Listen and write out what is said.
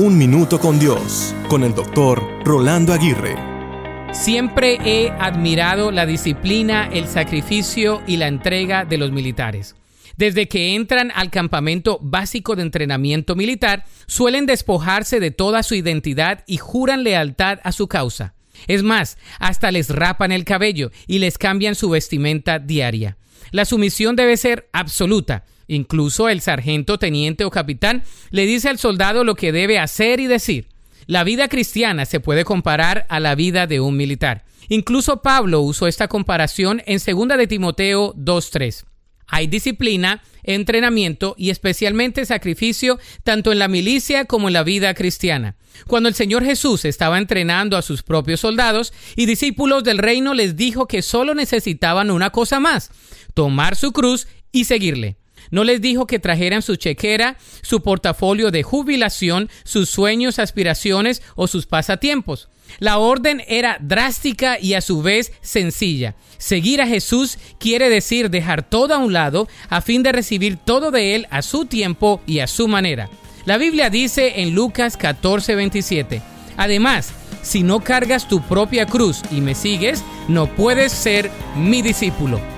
Un Minuto con Dios, con el doctor Rolando Aguirre. Siempre he admirado la disciplina, el sacrificio y la entrega de los militares. Desde que entran al campamento básico de entrenamiento militar, suelen despojarse de toda su identidad y juran lealtad a su causa. Es más, hasta les rapan el cabello y les cambian su vestimenta diaria. La sumisión debe ser absoluta. Incluso el sargento, teniente o capitán le dice al soldado lo que debe hacer y decir. La vida cristiana se puede comparar a la vida de un militar. Incluso Pablo usó esta comparación en 2 de Timoteo 2.3. Hay disciplina, entrenamiento y especialmente sacrificio tanto en la milicia como en la vida cristiana. Cuando el Señor Jesús estaba entrenando a sus propios soldados y discípulos del reino les dijo que solo necesitaban una cosa más, tomar su cruz y seguirle. No les dijo que trajeran su chequera, su portafolio de jubilación, sus sueños, aspiraciones o sus pasatiempos. La orden era drástica y a su vez sencilla. Seguir a Jesús quiere decir dejar todo a un lado a fin de recibir todo de Él a su tiempo y a su manera. La Biblia dice en Lucas 14:27, además, si no cargas tu propia cruz y me sigues, no puedes ser mi discípulo.